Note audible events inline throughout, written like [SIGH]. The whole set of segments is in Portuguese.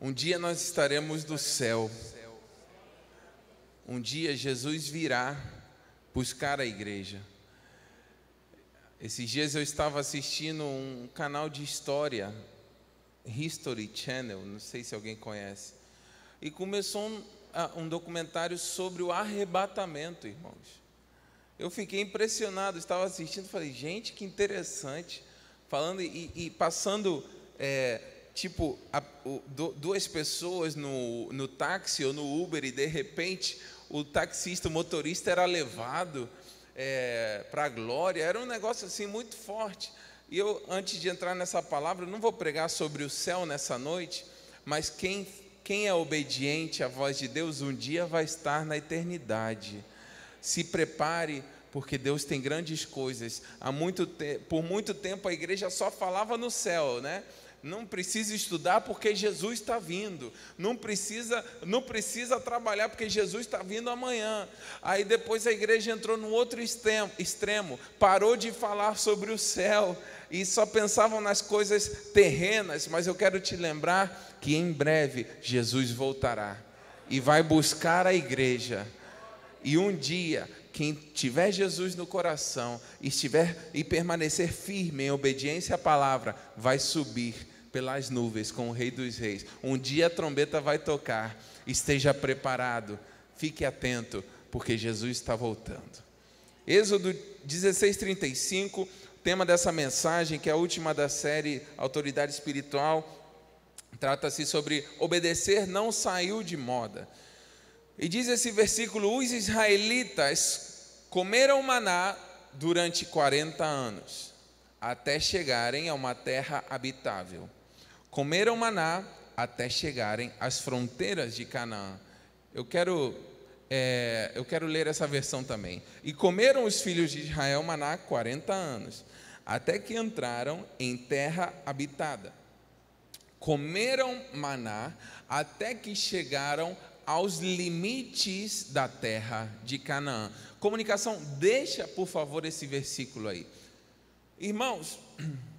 Um dia nós estaremos no céu. Um dia Jesus virá buscar a igreja. Esses dias eu estava assistindo um canal de história, History Channel, não sei se alguém conhece, e começou um, um documentário sobre o arrebatamento, irmãos. Eu fiquei impressionado, estava assistindo, falei, gente, que interessante, falando e, e passando é, tipo, a, o, duas pessoas no, no táxi ou no Uber e de repente o taxista, o motorista era levado é, para a glória, era um negócio assim muito forte. E eu, antes de entrar nessa palavra, não vou pregar sobre o céu nessa noite, mas quem, quem é obediente à voz de Deus um dia vai estar na eternidade. Se prepare porque Deus tem grandes coisas. Há muito por muito tempo a igreja só falava no céu, né? Não precisa estudar porque Jesus está vindo, não precisa, não precisa trabalhar porque Jesus está vindo amanhã. Aí depois a igreja entrou no outro extremo, extremo, parou de falar sobre o céu e só pensavam nas coisas terrenas, mas eu quero te lembrar que em breve Jesus voltará e vai buscar a igreja. E um dia quem tiver Jesus no coração e estiver e permanecer firme em obediência à palavra, vai subir pelas nuvens com o Rei dos Reis. Um dia a trombeta vai tocar. Esteja preparado, fique atento, porque Jesus está voltando. Êxodo 16:35, tema dessa mensagem, que é a última da série Autoridade Espiritual, trata-se sobre obedecer não saiu de moda. E diz esse versículo: os israelitas comeram maná durante 40 anos, até chegarem a uma terra habitável. Comeram maná até chegarem às fronteiras de Canaã. Eu quero, é, eu quero ler essa versão também. E comeram os filhos de Israel maná 40 anos, até que entraram em terra habitada. Comeram maná até que chegaram aos limites da terra de Canaã. Comunicação, deixa por favor esse versículo aí. Irmãos, [CLEARS THROAT]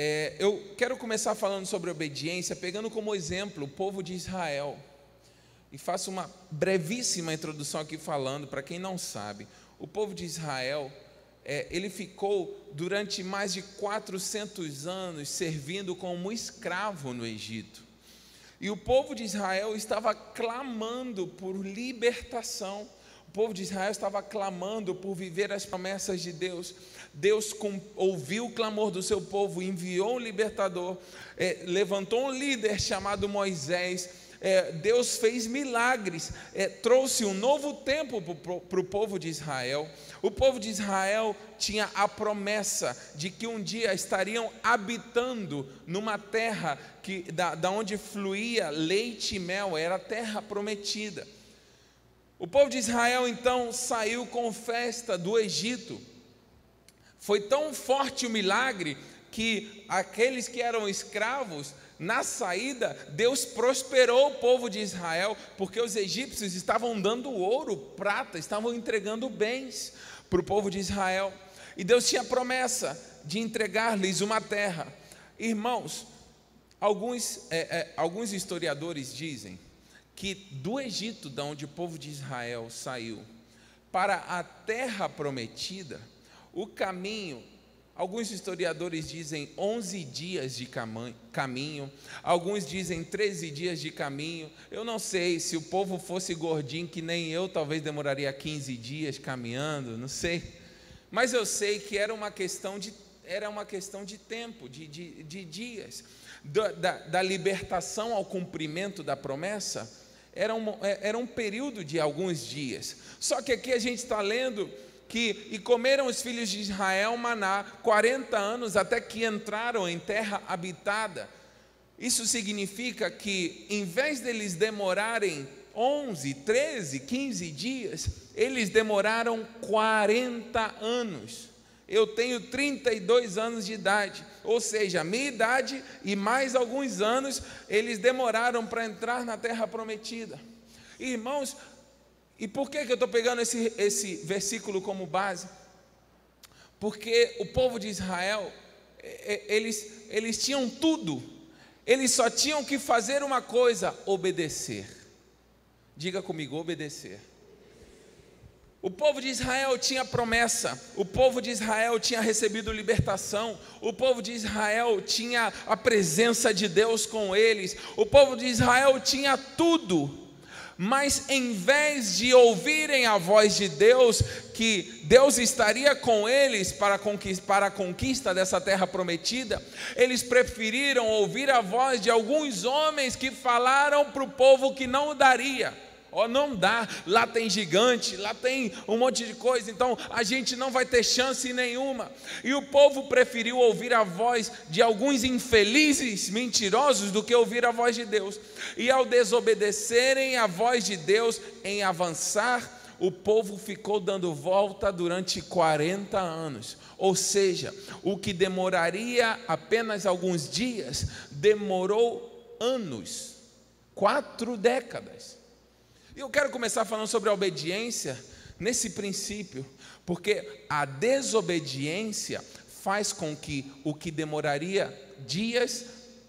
é, eu quero começar falando sobre obediência, pegando como exemplo o povo de Israel. E faço uma brevíssima introdução aqui falando, para quem não sabe, o povo de Israel, é, ele ficou durante mais de 400 anos servindo como escravo no Egito. E o povo de Israel estava clamando por libertação. O povo de Israel estava clamando por viver as promessas de Deus. Deus ouviu o clamor do seu povo, enviou um libertador, é, levantou um líder chamado Moisés. É, Deus fez milagres, é, trouxe um novo tempo para o povo de Israel. O povo de Israel tinha a promessa de que um dia estariam habitando numa terra que, da, da onde fluía leite e mel, era a terra prometida. O povo de Israel então saiu com festa do Egito. Foi tão forte o milagre que aqueles que eram escravos, na saída, Deus prosperou o povo de Israel, porque os egípcios estavam dando ouro, prata, estavam entregando bens para o povo de Israel. E Deus tinha promessa de entregar-lhes uma terra. Irmãos, alguns, é, é, alguns historiadores dizem que do Egito, da onde o povo de Israel saiu, para a terra prometida, o caminho Alguns historiadores dizem 11 dias de caminho, alguns dizem 13 dias de caminho. Eu não sei se o povo fosse gordinho, que nem eu, talvez demoraria 15 dias caminhando, não sei. Mas eu sei que era uma questão de, era uma questão de tempo, de, de, de dias. Da, da, da libertação ao cumprimento da promessa, era um, era um período de alguns dias. Só que aqui a gente está lendo que e comeram os filhos de Israel maná 40 anos até que entraram em terra habitada. Isso significa que em vez deles demorarem 11, 13, 15 dias, eles demoraram 40 anos. Eu tenho 32 anos de idade, ou seja, minha idade e mais alguns anos, eles demoraram para entrar na terra prometida. Irmãos, e por que, que eu estou pegando esse, esse versículo como base? Porque o povo de Israel, eles, eles tinham tudo, eles só tinham que fazer uma coisa: obedecer. Diga comigo, obedecer. O povo de Israel tinha promessa, o povo de Israel tinha recebido libertação, o povo de Israel tinha a presença de Deus com eles, o povo de Israel tinha tudo, mas em vez de ouvirem a voz de Deus, que Deus estaria com eles para para a conquista dessa terra prometida, eles preferiram ouvir a voz de alguns homens que falaram para o povo que não daria. Ó, não dá, lá tem gigante, lá tem um monte de coisa, então a gente não vai ter chance nenhuma. E o povo preferiu ouvir a voz de alguns infelizes, mentirosos, do que ouvir a voz de Deus. E ao desobedecerem a voz de Deus em avançar, o povo ficou dando volta durante 40 anos. Ou seja, o que demoraria apenas alguns dias, demorou anos quatro décadas. E eu quero começar falando sobre a obediência nesse princípio, porque a desobediência faz com que o que demoraria dias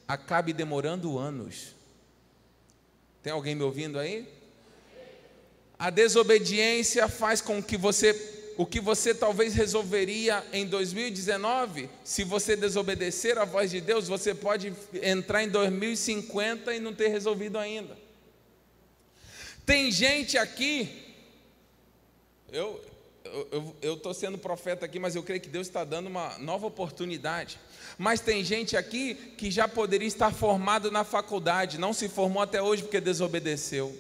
acabe demorando anos. Tem alguém me ouvindo aí? A desobediência faz com que você o que você talvez resolveria em 2019, se você desobedecer a voz de Deus, você pode entrar em 2050 e não ter resolvido ainda. Tem gente aqui, eu estou sendo profeta aqui, mas eu creio que Deus está dando uma nova oportunidade. Mas tem gente aqui que já poderia estar formado na faculdade, não se formou até hoje porque desobedeceu.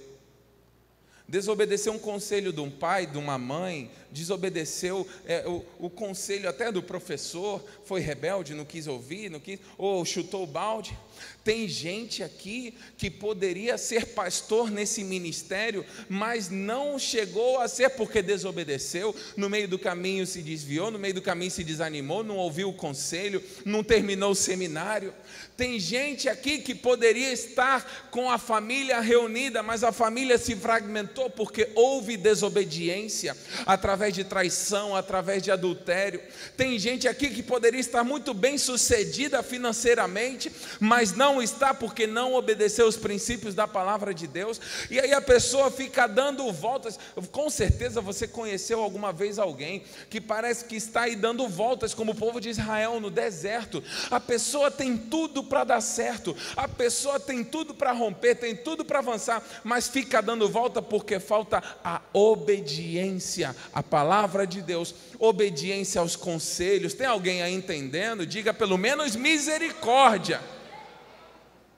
Desobedeceu um conselho de um pai, de uma mãe, desobedeceu é, o, o, conselho até do professor, foi rebelde, não quis ouvir, não quis, ou chutou o balde. Tem gente aqui que poderia ser pastor nesse ministério, mas não chegou a ser porque desobedeceu, no meio do caminho se desviou, no meio do caminho se desanimou, não ouviu o conselho, não terminou o seminário. Tem gente aqui que poderia estar com a família reunida, mas a família se fragmentou porque houve desobediência, através de traição, através de adultério. Tem gente aqui que poderia estar muito bem sucedida financeiramente, mas não não está porque não obedeceu os princípios da palavra de Deus, e aí a pessoa fica dando voltas. Com certeza você conheceu alguma vez alguém que parece que está aí dando voltas, como o povo de Israel no deserto. A pessoa tem tudo para dar certo, a pessoa tem tudo para romper, tem tudo para avançar, mas fica dando volta porque falta a obediência à palavra de Deus, obediência aos conselhos. Tem alguém aí entendendo? Diga pelo menos misericórdia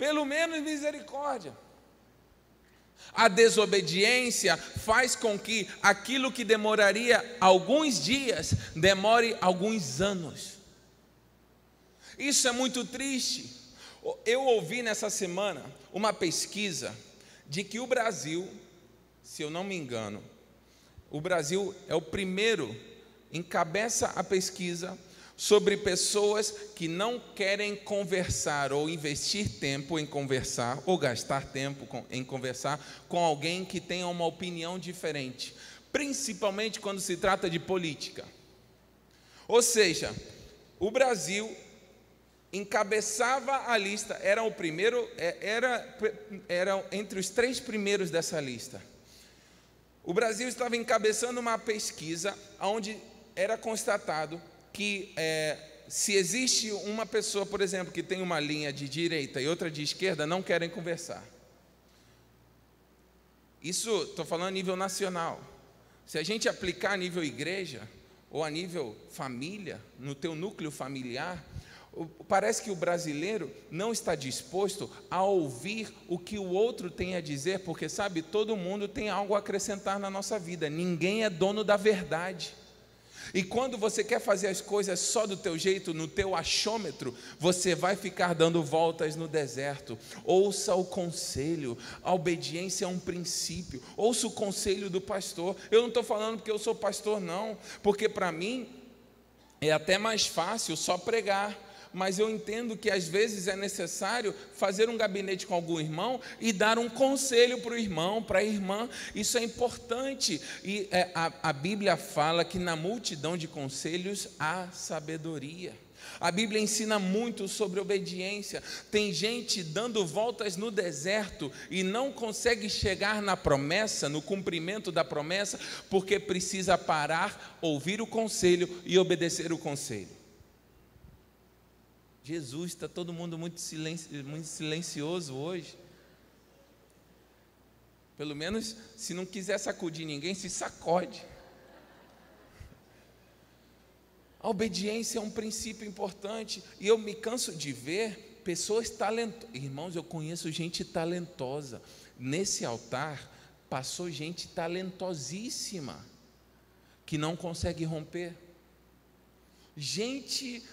pelo menos misericórdia. A desobediência faz com que aquilo que demoraria alguns dias demore alguns anos. Isso é muito triste. Eu ouvi nessa semana uma pesquisa de que o Brasil, se eu não me engano, o Brasil é o primeiro, encabeça a pesquisa sobre pessoas que não querem conversar ou investir tempo em conversar ou gastar tempo em conversar com alguém que tenha uma opinião diferente, principalmente quando se trata de política. Ou seja, o Brasil encabeçava a lista, era o primeiro, é, era, era entre os três primeiros dessa lista. O Brasil estava encabeçando uma pesquisa onde era constatado que é, se existe uma pessoa, por exemplo, que tem uma linha de direita e outra de esquerda, não querem conversar. Isso estou falando a nível nacional. Se a gente aplicar a nível igreja ou a nível família, no teu núcleo familiar, parece que o brasileiro não está disposto a ouvir o que o outro tem a dizer, porque sabe, todo mundo tem algo a acrescentar na nossa vida. Ninguém é dono da verdade. E quando você quer fazer as coisas só do teu jeito, no teu achômetro, você vai ficar dando voltas no deserto. Ouça o conselho, a obediência é um princípio. Ouça o conselho do pastor. Eu não estou falando porque eu sou pastor, não, porque para mim é até mais fácil só pregar mas eu entendo que às vezes é necessário fazer um gabinete com algum irmão e dar um conselho para o irmão, para a irmã. Isso é importante. E é, a, a Bíblia fala que na multidão de conselhos há sabedoria. A Bíblia ensina muito sobre obediência. Tem gente dando voltas no deserto e não consegue chegar na promessa, no cumprimento da promessa, porque precisa parar, ouvir o conselho e obedecer o conselho. Jesus, está todo mundo muito, silenci muito silencioso hoje. Pelo menos, se não quiser sacudir ninguém, se sacode. A obediência é um princípio importante e eu me canso de ver pessoas talentosas. Irmãos, eu conheço gente talentosa. Nesse altar passou gente talentosíssima que não consegue romper. Gente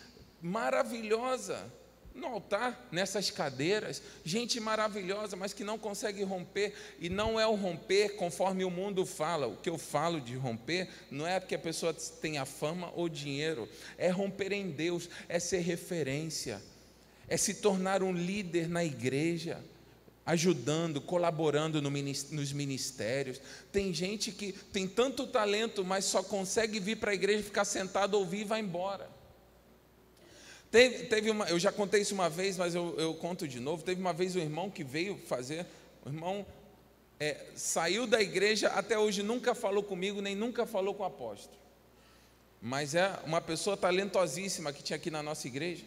maravilhosa no altar, nessas cadeiras, gente maravilhosa, mas que não consegue romper, e não é o romper conforme o mundo fala. O que eu falo de romper não é porque a pessoa tenha fama ou dinheiro, é romper em Deus, é ser referência, é se tornar um líder na igreja ajudando, colaborando no, nos ministérios. Tem gente que tem tanto talento, mas só consegue vir para a igreja, ficar sentado, ouvir e vai embora. Teve, teve uma, eu já contei isso uma vez, mas eu, eu, conto de novo. Teve uma vez um irmão que veio fazer, o irmão é, saiu da igreja, até hoje nunca falou comigo, nem nunca falou com o apóstolo. Mas é uma pessoa talentosíssima que tinha aqui na nossa igreja.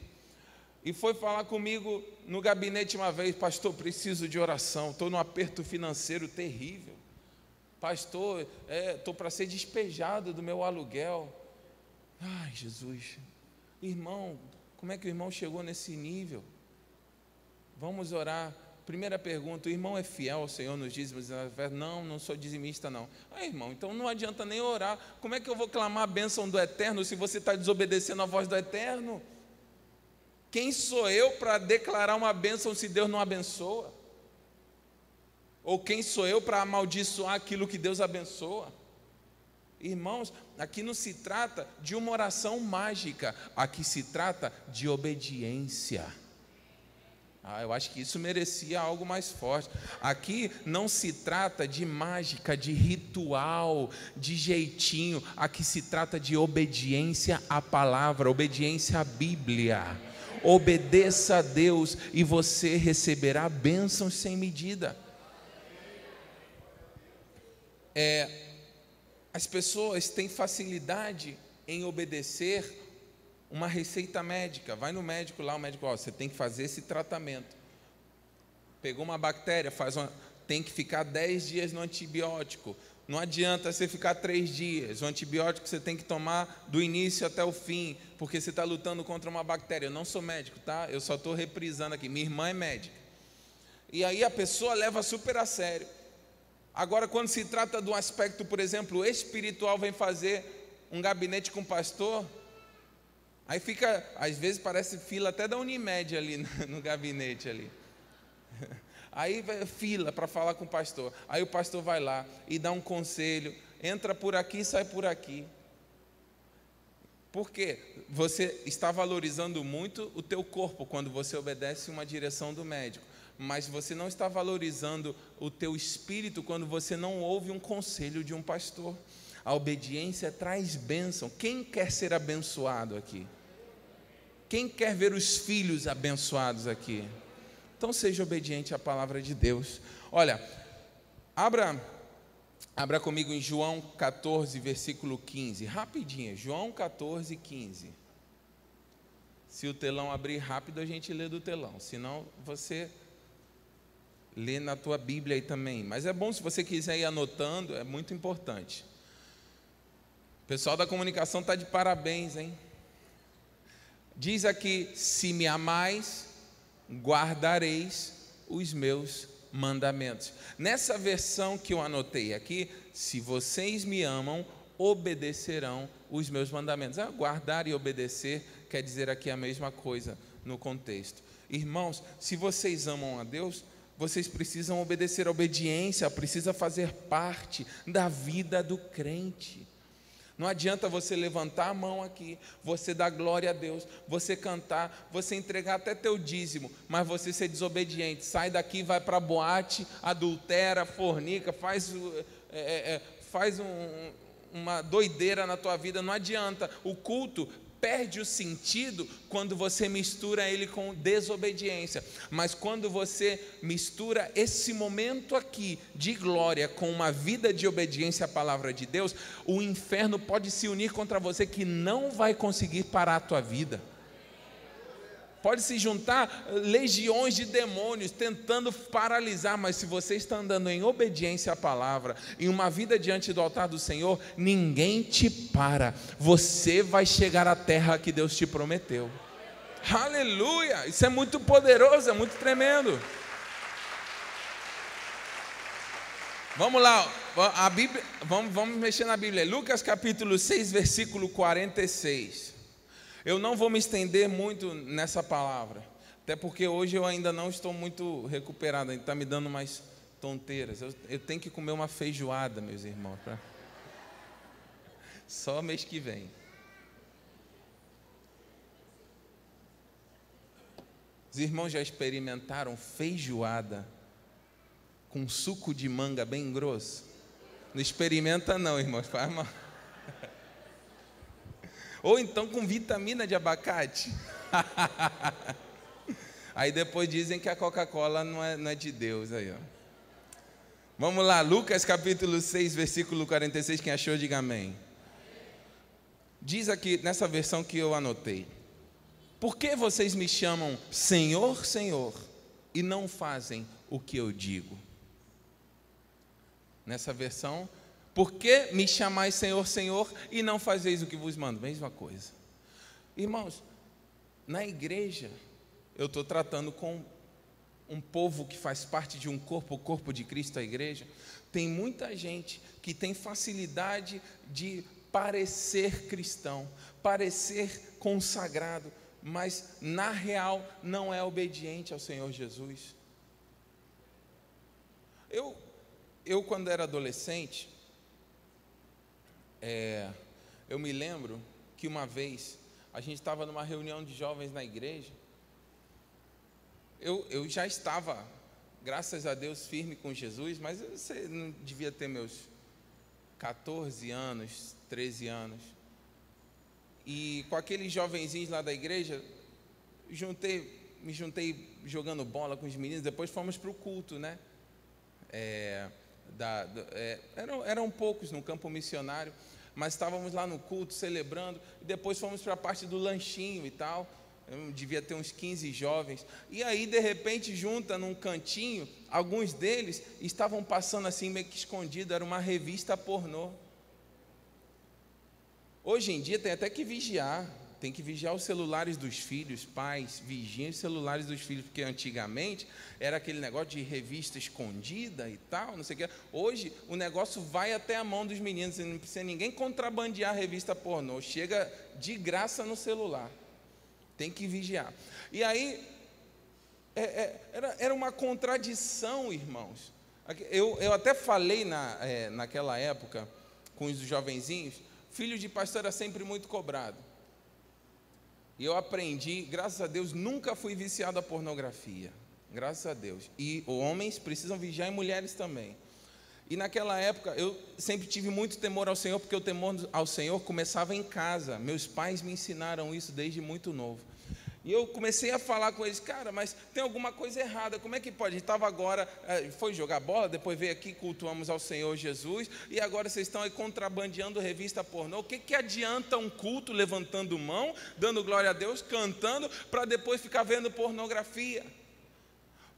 E foi falar comigo no gabinete uma vez, pastor, preciso de oração, estou num aperto financeiro terrível. Pastor, estou é, para ser despejado do meu aluguel. Ai, Jesus, irmão, como é que o irmão chegou nesse nível? Vamos orar. Primeira pergunta: o irmão é fiel ao Senhor nos dízimos? Não, não sou dizimista, não. Ah, irmão, então não adianta nem orar. Como é que eu vou clamar a bênção do eterno se você está desobedecendo a voz do eterno? Quem sou eu para declarar uma bênção se Deus não abençoa? Ou quem sou eu para amaldiçoar aquilo que Deus abençoa? Irmãos, aqui não se trata de uma oração mágica, aqui se trata de obediência. Ah, eu acho que isso merecia algo mais forte. Aqui não se trata de mágica, de ritual, de jeitinho. Aqui se trata de obediência à palavra, obediência à Bíblia. Obedeça a Deus e você receberá bênçãos sem medida. É, as pessoas têm facilidade em obedecer uma receita médica. Vai no médico lá, o médico, ó, você tem que fazer esse tratamento. Pegou uma bactéria, faz uma, tem que ficar 10 dias no antibiótico. Não adianta você ficar três dias. O antibiótico você tem que tomar do início até o fim, porque você está lutando contra uma bactéria. Eu não sou médico, tá? Eu só estou reprisando aqui. Minha irmã é médica. E aí a pessoa leva super a sério. Agora, quando se trata de um aspecto, por exemplo, espiritual, vem fazer um gabinete com o pastor, aí fica, às vezes parece fila até da Unimed ali no, gabinete ali. [LAUGHS] Aí fila para falar com o pastor. Aí o pastor vai lá e dá um conselho, entra por aqui sai por aqui. Por quê? Você está valorizando muito o teu corpo quando você obedece uma direção do médico mas você não está valorizando o teu espírito quando você não ouve um conselho de um pastor. A obediência traz bênção. Quem quer ser abençoado aqui? Quem quer ver os filhos abençoados aqui? Então seja obediente à palavra de Deus. Olha, abra abra comigo em João 14, versículo 15. Rapidinho, João 14, 15. Se o telão abrir rápido, a gente lê do telão. Senão, você Lê na tua Bíblia aí também. Mas é bom se você quiser ir anotando, é muito importante. O pessoal da comunicação está de parabéns, hein? Diz aqui: se me amais, guardareis os meus mandamentos. Nessa versão que eu anotei aqui, se vocês me amam, obedecerão os meus mandamentos. Ah, guardar e obedecer quer dizer aqui a mesma coisa no contexto. Irmãos, se vocês amam a Deus, vocês precisam obedecer a obediência, precisa fazer parte da vida do crente. Não adianta você levantar a mão aqui, você dar glória a Deus, você cantar, você entregar até teu dízimo, mas você ser desobediente. Sai daqui, vai para boate, adultera, fornica, faz, é, é, é, faz um, uma doideira na tua vida. Não adianta. O culto perde o sentido quando você mistura ele com desobediência. Mas quando você mistura esse momento aqui de glória com uma vida de obediência à palavra de Deus, o inferno pode se unir contra você que não vai conseguir parar a tua vida. Pode se juntar legiões de demônios tentando paralisar, mas se você está andando em obediência à palavra, em uma vida diante do altar do Senhor, ninguém te para. Você vai chegar à terra que Deus te prometeu. Aleluia! Isso é muito poderoso, é muito tremendo. Vamos lá, a Bíblia, vamos, vamos mexer na Bíblia. Lucas capítulo 6, versículo 46. Eu não vou me estender muito nessa palavra, até porque hoje eu ainda não estou muito recuperado, está me dando mais tonteiras. Eu, eu, tenho que comer uma feijoada, meus irmãos, pra... só mês que vem. Os irmãos já experimentaram feijoada com suco de manga bem grosso? Não experimenta não, irmãos, faz mal. Ou então com vitamina de abacate. [LAUGHS] aí depois dizem que a Coca-Cola não é, não é de Deus. Aí, ó. Vamos lá, Lucas capítulo 6, versículo 46. Quem achou, diga amém. Diz aqui nessa versão que eu anotei: Por que vocês me chamam Senhor, Senhor, e não fazem o que eu digo? Nessa versão, por que me chamais Senhor, Senhor e não fazeis o que vos mando? Mesma coisa. Irmãos, na igreja, eu estou tratando com um povo que faz parte de um corpo, o corpo de Cristo, a igreja. Tem muita gente que tem facilidade de parecer cristão, parecer consagrado, mas na real não é obediente ao Senhor Jesus. Eu, eu quando era adolescente, é, eu me lembro que uma vez a gente estava numa reunião de jovens na igreja. Eu, eu já estava, graças a Deus, firme com Jesus, mas você não devia ter meus 14 anos, 13 anos. E com aqueles jovenzinhos lá da igreja, juntei, me juntei jogando bola com os meninos, depois fomos para o culto, né? É, da, da, é, eram, eram poucos no campo missionário mas estávamos lá no culto celebrando, e depois fomos para a parte do lanchinho e tal. Eu devia ter uns 15 jovens. E aí, de repente, junta num cantinho, alguns deles estavam passando assim meio que escondido, era uma revista pornô. Hoje em dia tem até que vigiar tem que vigiar os celulares dos filhos, pais, vigiem os celulares dos filhos, porque antigamente era aquele negócio de revista escondida e tal, não sei o que. Hoje o negócio vai até a mão dos meninos, não precisa ninguém contrabandear a revista pornô, chega de graça no celular. Tem que vigiar. E aí, é, é, era, era uma contradição, irmãos. Eu, eu até falei na, é, naquela época com os jovenzinhos, filho de pastor era sempre muito cobrado. E eu aprendi, graças a Deus, nunca fui viciado a pornografia. Graças a Deus. E homens precisam vigiar e mulheres também. E naquela época eu sempre tive muito temor ao Senhor, porque o temor ao Senhor começava em casa. Meus pais me ensinaram isso desde muito novo. E eu comecei a falar com eles, cara, mas tem alguma coisa errada, como é que pode? Estava agora, eh, foi jogar bola, depois veio aqui, cultuamos ao Senhor Jesus, e agora vocês estão aí contrabandeando revista pornô. O que, que adianta um culto levantando mão, dando glória a Deus, cantando, para depois ficar vendo pornografia?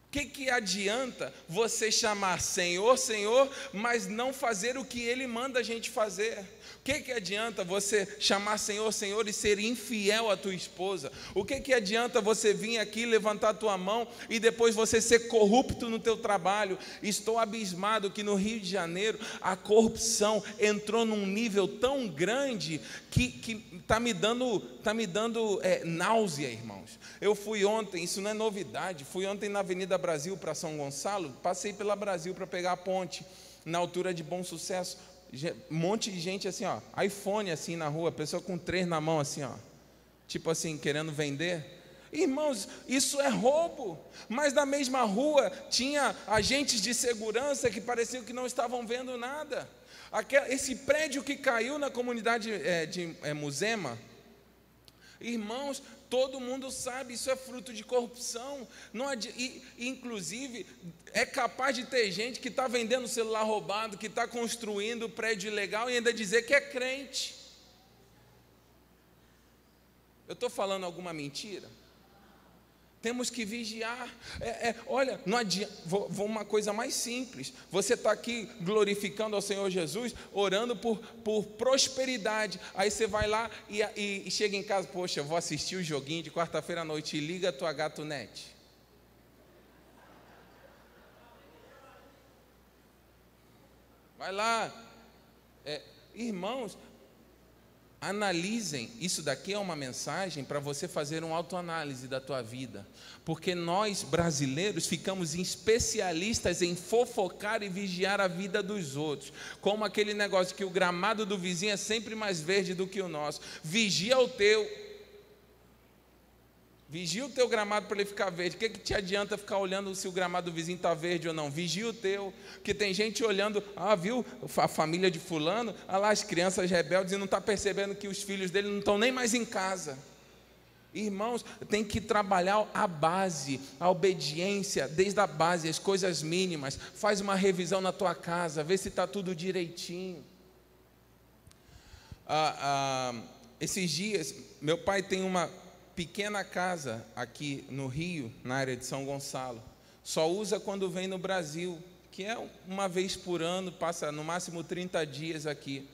O que, que adianta você chamar Senhor, Senhor, mas não fazer o que Ele manda a gente fazer? Que, que adianta você chamar Senhor, Senhor e ser infiel à tua esposa? O que, que adianta você vir aqui levantar a tua mão e depois você ser corrupto no teu trabalho? Estou abismado que no Rio de Janeiro a corrupção entrou num nível tão grande que está me dando, tá me dando é, náusea, irmãos. Eu fui ontem, isso não é novidade, fui ontem na Avenida Brasil para São Gonçalo, passei pela Brasil para pegar a ponte na altura de Bom Sucesso um monte de gente assim, ó, iPhone assim na rua, pessoa com três na mão assim, ó, tipo assim, querendo vender. Irmãos, isso é roubo. Mas na mesma rua tinha agentes de segurança que pareciam que não estavam vendo nada. Aquele, esse prédio que caiu na comunidade é, de é, Musema, Irmãos, todo mundo sabe, isso é fruto de corrupção. Não e, inclusive, é capaz de ter gente que está vendendo celular roubado, que está construindo prédio ilegal e ainda dizer que é crente. Eu estou falando alguma mentira? Temos que vigiar. É, é, olha, não adianta. Vou, vou, uma coisa mais simples. Você está aqui glorificando ao Senhor Jesus, orando por, por prosperidade. Aí você vai lá e, e, e chega em casa, poxa, vou assistir o joguinho de quarta-feira à noite e liga a tua gato net. Vai lá. É, irmãos, Analisem, isso daqui é uma mensagem para você fazer uma autoanálise da tua vida, porque nós brasileiros ficamos especialistas em fofocar e vigiar a vida dos outros, como aquele negócio que o gramado do vizinho é sempre mais verde do que o nosso. Vigia o teu, Vigia o teu gramado para ele ficar verde. O que, que te adianta ficar olhando se o gramado do vizinho está verde ou não? Vigia o teu. Porque tem gente olhando, ah, viu a família de fulano, ah lá as crianças rebeldes e não está percebendo que os filhos dele não estão nem mais em casa. Irmãos, tem que trabalhar a base, a obediência, desde a base, as coisas mínimas. Faz uma revisão na tua casa, vê se está tudo direitinho. Ah, ah, esses dias, meu pai tem uma pequena casa aqui no Rio, na área de São Gonçalo. Só usa quando vem no Brasil, que é uma vez por ano, passa no máximo 30 dias aqui.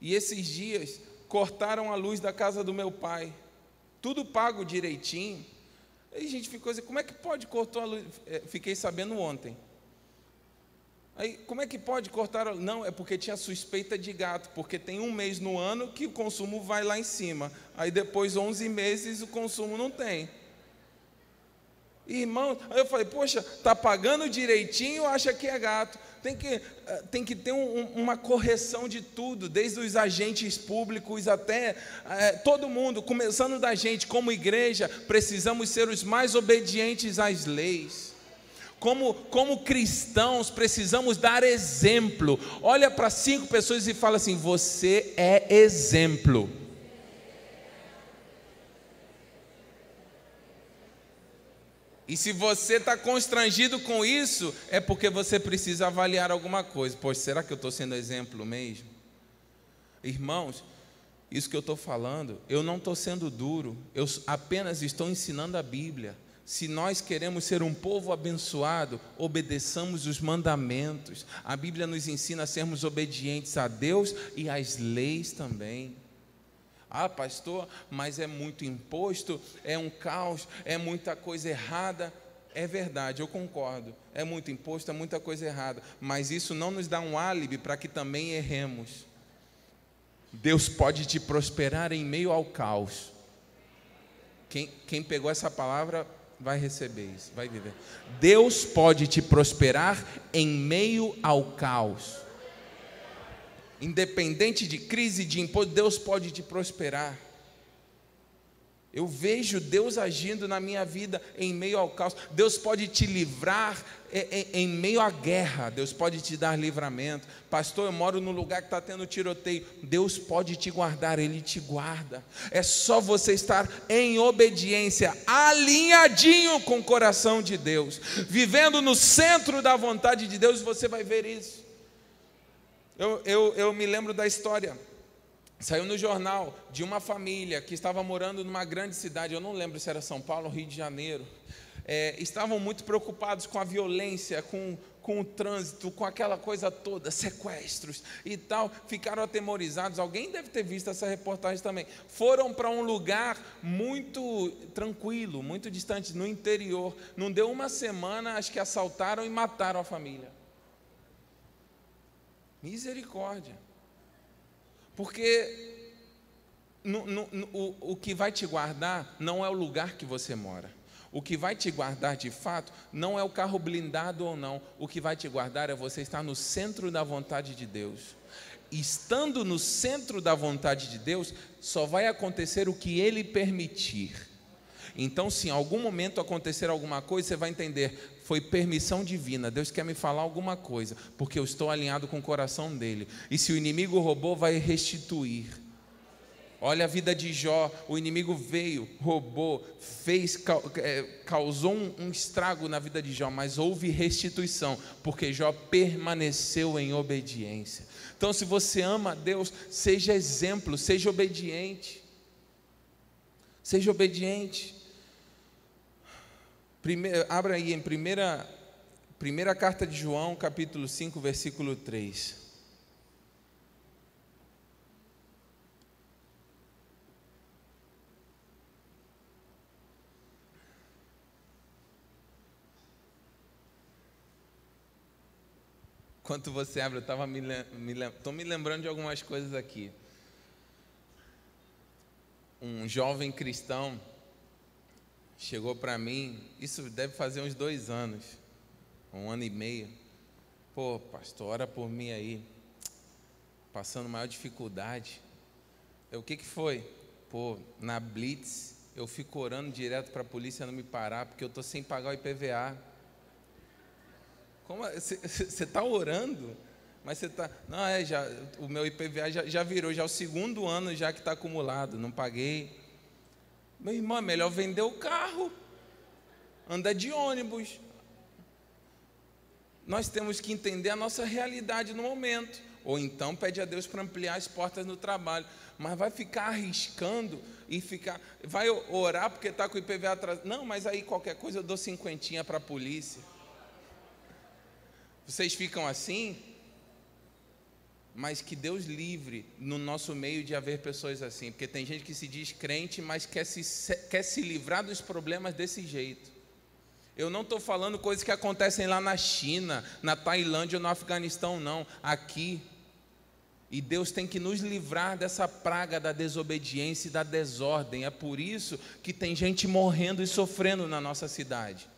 E esses dias cortaram a luz da casa do meu pai. Tudo pago direitinho. Aí a gente ficou assim, como é que pode cortar a luz? É, fiquei sabendo ontem. Aí, como é que pode cortar? Não, é porque tinha suspeita de gato, porque tem um mês no ano que o consumo vai lá em cima. Aí depois 11 meses o consumo não tem. Irmão, aí eu falei, poxa, tá pagando direitinho, acha que é gato. Tem que, eh, tem que ter um, uma correção de tudo, desde os agentes públicos até é, todo mundo, começando da gente, como igreja, precisamos ser os mais obedientes às leis como, como cristãos, precisamos dar exemplo. Olha para cinco pessoas e fala assim: Você é exemplo. E se você está constrangido com isso, é porque você precisa avaliar alguma coisa. Pois será que eu estou sendo exemplo mesmo? Irmãos, isso que eu estou falando, eu não estou sendo duro, eu apenas estou ensinando a Bíblia. Se nós queremos ser um povo abençoado, obedeçamos os mandamentos. A Bíblia nos ensina a sermos obedientes a Deus e às leis também. Ah, pastor, mas é muito imposto, é um caos, é muita coisa errada. É verdade, eu concordo. É muito imposto, é muita coisa errada. Mas isso não nos dá um álibi para que também erremos. Deus pode te prosperar em meio ao caos. Quem, quem pegou essa palavra vai receber isso, vai viver. Deus pode te prosperar em meio ao caos. Independente de crise, de imposto, Deus pode te prosperar. Eu vejo Deus agindo na minha vida em meio ao caos. Deus pode te livrar em, meio à guerra. Deus pode te dar livramento. Pastor, eu moro num lugar que está tendo tiroteio. Deus pode te guardar, Ele te guarda. É só você estar em obediência, alinhadinho com o coração de Deus, vivendo no centro da vontade de Deus, você vai ver isso. Eu, eu, eu me lembro da história Saiu no jornal de uma família que estava morando numa grande cidade, eu não lembro se era São Paulo ou Rio de Janeiro. É, estavam muito preocupados com a violência, com, com o trânsito, com aquela coisa toda, sequestros e tal, ficaram atemorizados. Alguém deve ter visto essa reportagem também. Foram para um lugar muito tranquilo, muito distante, no interior. Não deu uma semana, acho que assaltaram e mataram a família. Misericórdia. Porque no, no, no, o, o que vai te guardar não é o lugar que você mora. O que vai te guardar de fato não é o carro blindado ou não. O que vai te guardar é você estar no centro da vontade de Deus. Estando no centro da vontade de Deus, só vai acontecer o que Ele permitir. Então, se em algum momento acontecer alguma coisa, você vai entender: foi permissão divina. Deus quer me falar alguma coisa, porque eu estou alinhado com o coração dele. E se o inimigo roubou, vai restituir. Olha a vida de Jó, o inimigo veio, roubou, fez, é, causou um, um estrago na vida de Jó, mas houve restituição, porque Jó permaneceu em obediência. Então, se você ama a Deus, seja exemplo, seja obediente. Seja obediente. Primeiro, abra aí em primeira, primeira carta de João, capítulo 5, versículo 3. Enquanto você abre, eu estava me, me, me lembrando de algumas coisas aqui. Um jovem cristão chegou para mim, isso deve fazer uns dois anos, um ano e meio. Pô, pastor, ora por mim aí, passando maior dificuldade. Eu, o que, que foi? Pô, na Blitz, eu fico orando direto para a polícia não me parar, porque eu estou sem pagar o IPVA. Como você está orando, mas você está. Não, é, já, o meu IPVA já, já virou, já é o segundo ano já que está acumulado, não paguei. Meu irmão, é melhor vender o carro, andar de ônibus. Nós temos que entender a nossa realidade no momento. Ou então pede a Deus para ampliar as portas no trabalho. Mas vai ficar arriscando e ficar. Vai orar porque está com o IPVA atrasado. Não, mas aí qualquer coisa eu dou cinquentinha para a polícia. Vocês ficam assim? Mas que Deus livre no nosso meio de haver pessoas assim, porque tem gente que se diz crente, mas quer se, quer se livrar dos problemas desse jeito. Eu não estou falando coisas que acontecem lá na China, na Tailândia ou no Afeganistão, não. Aqui. E Deus tem que nos livrar dessa praga da desobediência e da desordem. É por isso que tem gente morrendo e sofrendo na nossa cidade.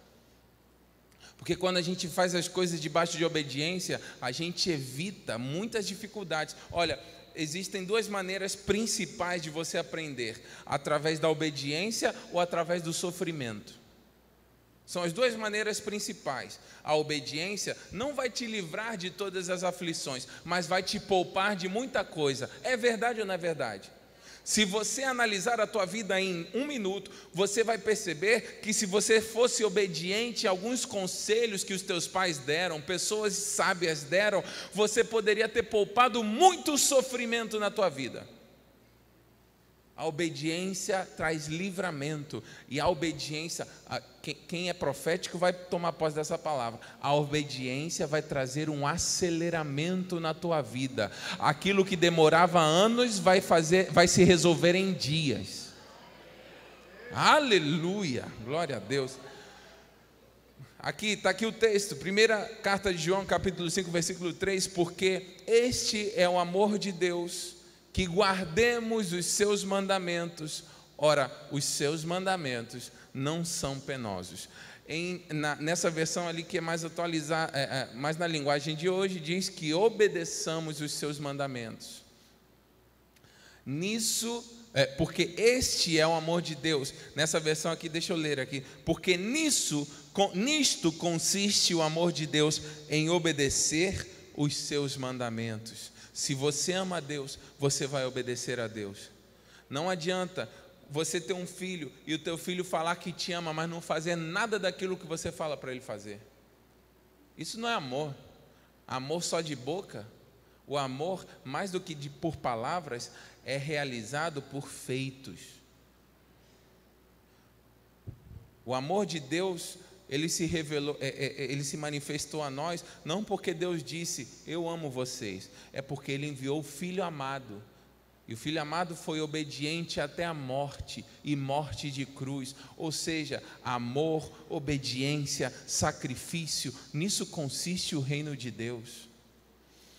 Porque quando a gente faz as coisas debaixo de obediência, a gente evita muitas dificuldades. Olha, existem duas maneiras principais de você aprender: através da obediência ou através do sofrimento. São as duas maneiras principais. A obediência não vai te livrar de todas as aflições, mas vai te poupar de muita coisa. É verdade ou não é verdade? Se você analisar a tua vida em um minuto, você vai perceber que se você fosse obediente a alguns conselhos que os teus pais deram, pessoas sábias deram, você poderia ter poupado muito sofrimento na tua vida. A obediência traz livramento. E a obediência, quem é profético vai tomar posse dessa palavra. A obediência vai trazer um aceleramento na tua vida. Aquilo que demorava anos vai, fazer, vai se resolver em dias. Aleluia! Glória a Deus. Aqui está aqui o texto, primeira carta de João, capítulo 5, versículo 3, porque este é o amor de Deus que guardemos os seus mandamentos. Ora, os seus mandamentos não são penosos. Em, na, nessa versão ali que é mais atualizar, é, é, mais na linguagem de hoje, diz que obedeçamos os seus mandamentos. Nisso, é, porque este é o amor de Deus. Nessa versão aqui, deixa eu ler aqui. Porque nisso, com, nisto consiste o amor de Deus em obedecer os seus mandamentos. Se você ama a Deus, você vai obedecer a Deus. Não adianta você ter um filho e o teu filho falar que te ama, mas não fazer nada daquilo que você fala para ele fazer. Isso não é amor. Amor só de boca. O amor, mais do que de, por palavras, é realizado por feitos. O amor de Deus ele se revelou, é, é, é, ele se manifestou a nós, não porque Deus disse, eu amo vocês, é porque ele enviou o Filho amado. E o Filho amado foi obediente até a morte e morte de cruz, ou seja, amor, obediência, sacrifício, nisso consiste o reino de Deus.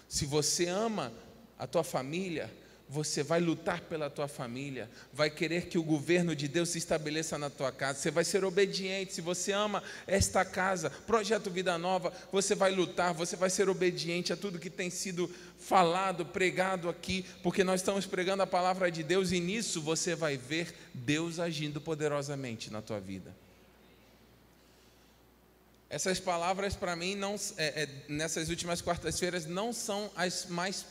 Se você ama a tua família, você vai lutar pela tua família, vai querer que o governo de Deus se estabeleça na tua casa, você vai ser obediente. Se você ama esta casa, projeto Vida Nova, você vai lutar, você vai ser obediente a tudo que tem sido falado, pregado aqui, porque nós estamos pregando a palavra de Deus e nisso você vai ver Deus agindo poderosamente na tua vida. Essas palavras para mim não, é, é, nessas últimas quartas-feiras não são as mais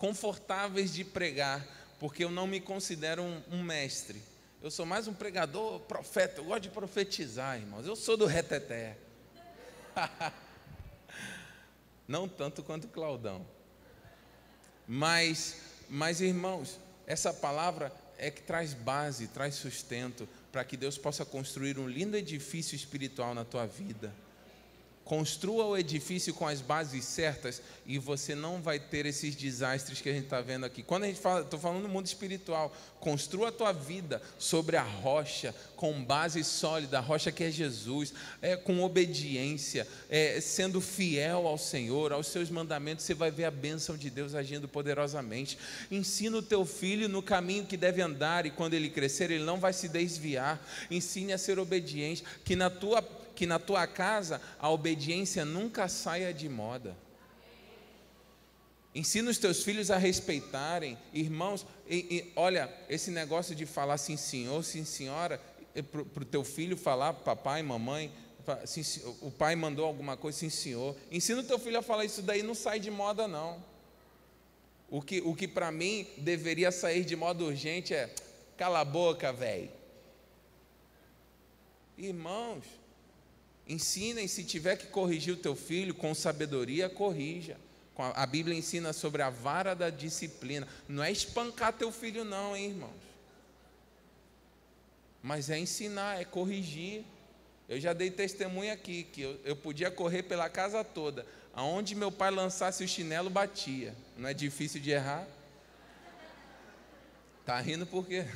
confortáveis de pregar, porque eu não me considero um, um mestre. Eu sou mais um pregador, profeta. Eu gosto de profetizar, irmãos. Eu sou do reteté. [LAUGHS] não tanto quanto Claudão. Mas, mas irmãos, essa palavra é que traz base, traz sustento para que Deus possa construir um lindo edifício espiritual na tua vida. Construa o edifício com as bases certas e você não vai ter esses desastres que a gente está vendo aqui. Quando a gente fala, estou falando no mundo espiritual, construa a tua vida sobre a rocha, com base sólida, a rocha que é Jesus, é, com obediência, é, sendo fiel ao Senhor, aos seus mandamentos, você vai ver a bênção de Deus agindo poderosamente. Ensina o teu filho no caminho que deve andar e quando ele crescer, ele não vai se desviar. Ensine a ser obediente, que na tua que na tua casa a obediência nunca saia de moda. Ensina os teus filhos a respeitarem, irmãos. E, e, olha, esse negócio de falar sim, senhor, sim, senhora, para o teu filho falar, papai, mamãe, sim, o pai mandou alguma coisa, sim, senhor. Ensina o teu filho a falar isso daí, não sai de moda, não. O que, o que para mim deveria sair de moda urgente é: cala a boca, velho. Irmãos, Ensinem, se tiver que corrigir o teu filho com sabedoria, corrija. A Bíblia ensina sobre a vara da disciplina. Não é espancar teu filho, não, hein, irmãos. Mas é ensinar, é corrigir. Eu já dei testemunho aqui que eu, eu podia correr pela casa toda. Aonde meu pai lançasse o chinelo, batia. Não é difícil de errar? Tá rindo por quê?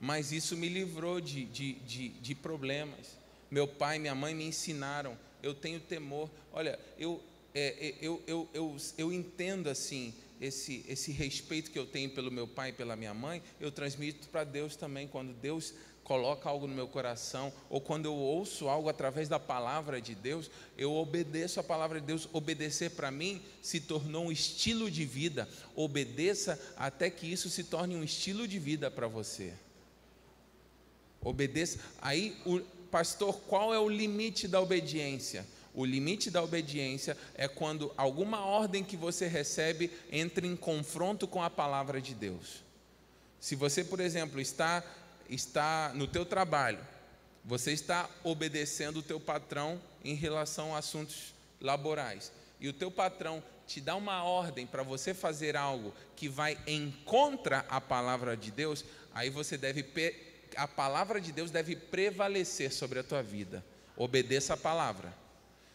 Mas isso me livrou de, de, de, de problemas. Meu pai e minha mãe me ensinaram, eu tenho temor. Olha, eu, é, é, eu, eu, eu, eu entendo assim, esse, esse respeito que eu tenho pelo meu pai e pela minha mãe, eu transmito para Deus também. Quando Deus coloca algo no meu coração, ou quando eu ouço algo através da palavra de Deus, eu obedeço a palavra de Deus. Obedecer para mim se tornou um estilo de vida. Obedeça até que isso se torne um estilo de vida para você. Obedeça. Aí, o pastor, qual é o limite da obediência? O limite da obediência é quando alguma ordem que você recebe entra em confronto com a palavra de Deus. Se você, por exemplo, está está no teu trabalho, você está obedecendo o teu patrão em relação a assuntos laborais, e o teu patrão te dá uma ordem para você fazer algo que vai em contra a palavra de Deus, aí você deve a palavra de Deus deve prevalecer sobre a tua vida. Obedeça a palavra.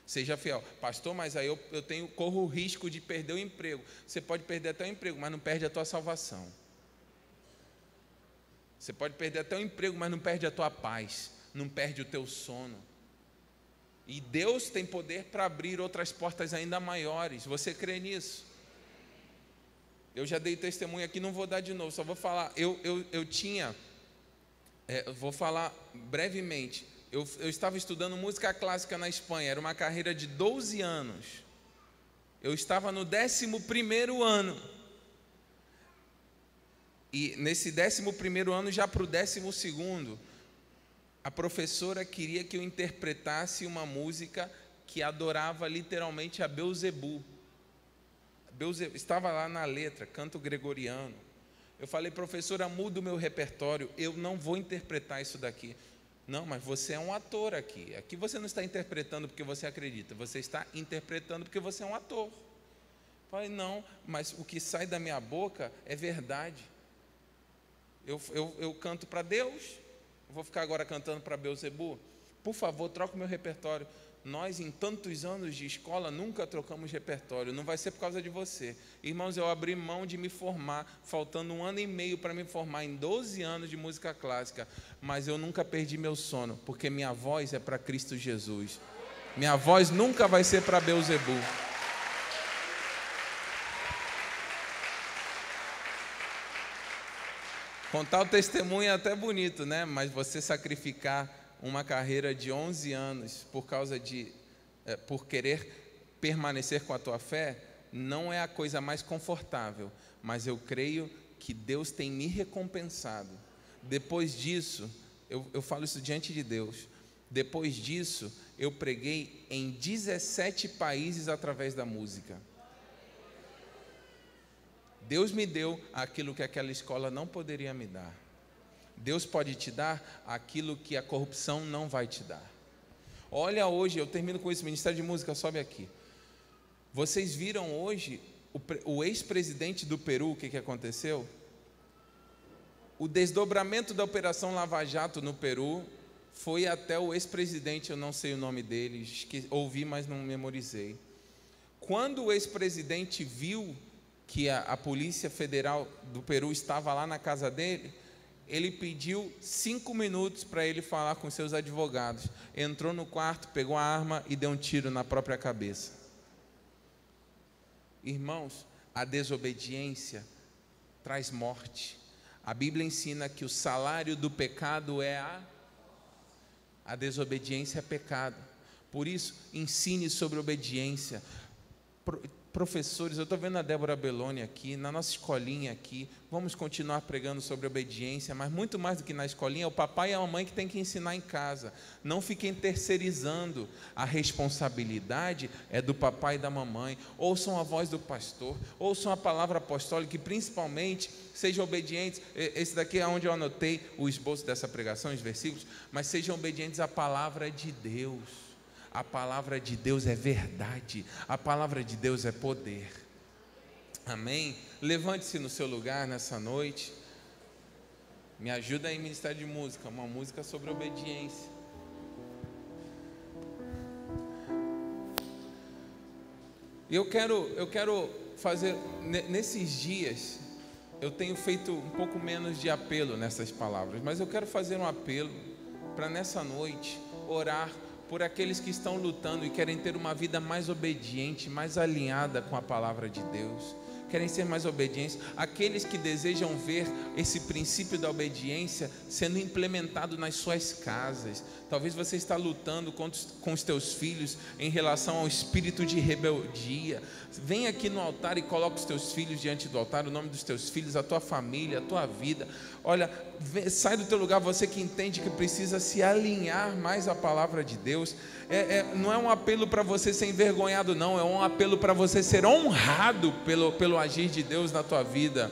Seja fiel. Pastor, mas aí eu, eu tenho, corro o risco de perder o emprego. Você pode perder até o emprego, mas não perde a tua salvação. Você pode perder até o emprego, mas não perde a tua paz. Não perde o teu sono. E Deus tem poder para abrir outras portas ainda maiores. Você crê nisso? Eu já dei testemunho aqui, não vou dar de novo, só vou falar. Eu, eu, eu tinha é, vou falar brevemente. Eu, eu estava estudando música clássica na Espanha, era uma carreira de 12 anos. Eu estava no 11 ano. E nesse 11 ano, já para o 12, a professora queria que eu interpretasse uma música que adorava literalmente a Beuzebu. Beuzebu estava lá na letra, canto gregoriano. Eu falei, professora, muda o meu repertório, eu não vou interpretar isso daqui. Não, mas você é um ator aqui. Aqui você não está interpretando porque você acredita, você está interpretando porque você é um ator. Eu falei, não, mas o que sai da minha boca é verdade. Eu, eu, eu canto para Deus, vou ficar agora cantando para Beuzebu. Por favor, troca o meu repertório. Nós, em tantos anos de escola, nunca trocamos repertório. Não vai ser por causa de você. Irmãos, eu abri mão de me formar, faltando um ano e meio para me formar em 12 anos de música clássica. Mas eu nunca perdi meu sono, porque minha voz é para Cristo Jesus. Minha voz nunca vai ser para Beuzebu. Contar o testemunho é até bonito, né? Mas você sacrificar uma carreira de 11 anos por causa de é, por querer permanecer com a tua fé não é a coisa mais confortável, mas eu creio que Deus tem me recompensado. Depois disso, eu, eu falo isso diante de Deus. Depois disso, eu preguei em 17 países através da música. Deus me deu aquilo que aquela escola não poderia me dar. Deus pode te dar aquilo que a corrupção não vai te dar. Olha hoje, eu termino com esse Ministério de Música, sobe aqui. Vocês viram hoje o, o ex-presidente do Peru, o que, que aconteceu? O desdobramento da Operação Lava Jato no Peru foi até o ex-presidente, eu não sei o nome dele, ouvi, mas não memorizei. Quando o ex-presidente viu que a, a Polícia Federal do Peru estava lá na casa dele, ele pediu cinco minutos para ele falar com seus advogados. Entrou no quarto, pegou a arma e deu um tiro na própria cabeça. Irmãos, a desobediência traz morte. A Bíblia ensina que o salário do pecado é a a desobediência é pecado. Por isso, ensine sobre obediência professores, eu estou vendo a Débora Belloni aqui, na nossa escolinha aqui, vamos continuar pregando sobre obediência, mas muito mais do que na escolinha, é o papai e a mamãe que tem que ensinar em casa. Não fiquem terceirizando, a responsabilidade é do papai e da mamãe. Ouçam a voz do pastor, ouçam a palavra apostólica e principalmente sejam obedientes. Esse daqui é onde eu anotei o esboço dessa pregação, os versículos, mas sejam obedientes à palavra de Deus. A palavra de Deus é verdade, a palavra de Deus é poder. Amém? Levante-se no seu lugar nessa noite. Me ajuda aí, Ministério de Música, uma música sobre obediência. Eu quero, eu quero fazer nesses dias. Eu tenho feito um pouco menos de apelo nessas palavras, mas eu quero fazer um apelo para nessa noite orar por aqueles que estão lutando e querem ter uma vida mais obediente, mais alinhada com a palavra de Deus querem ser mais obedientes, aqueles que desejam ver esse princípio da obediência sendo implementado nas suas casas. Talvez você está lutando com os, teus filhos em relação ao espírito de rebeldia. Vem aqui no altar e coloca os teus filhos diante do altar, o nome dos teus filhos, a tua família, a tua vida. Olha, sai do teu lugar, você que entende que precisa se alinhar mais à palavra de Deus. É, é, não é um apelo para você ser envergonhado, não, é um apelo para você ser honrado pelo, pelo agir de Deus na tua vida.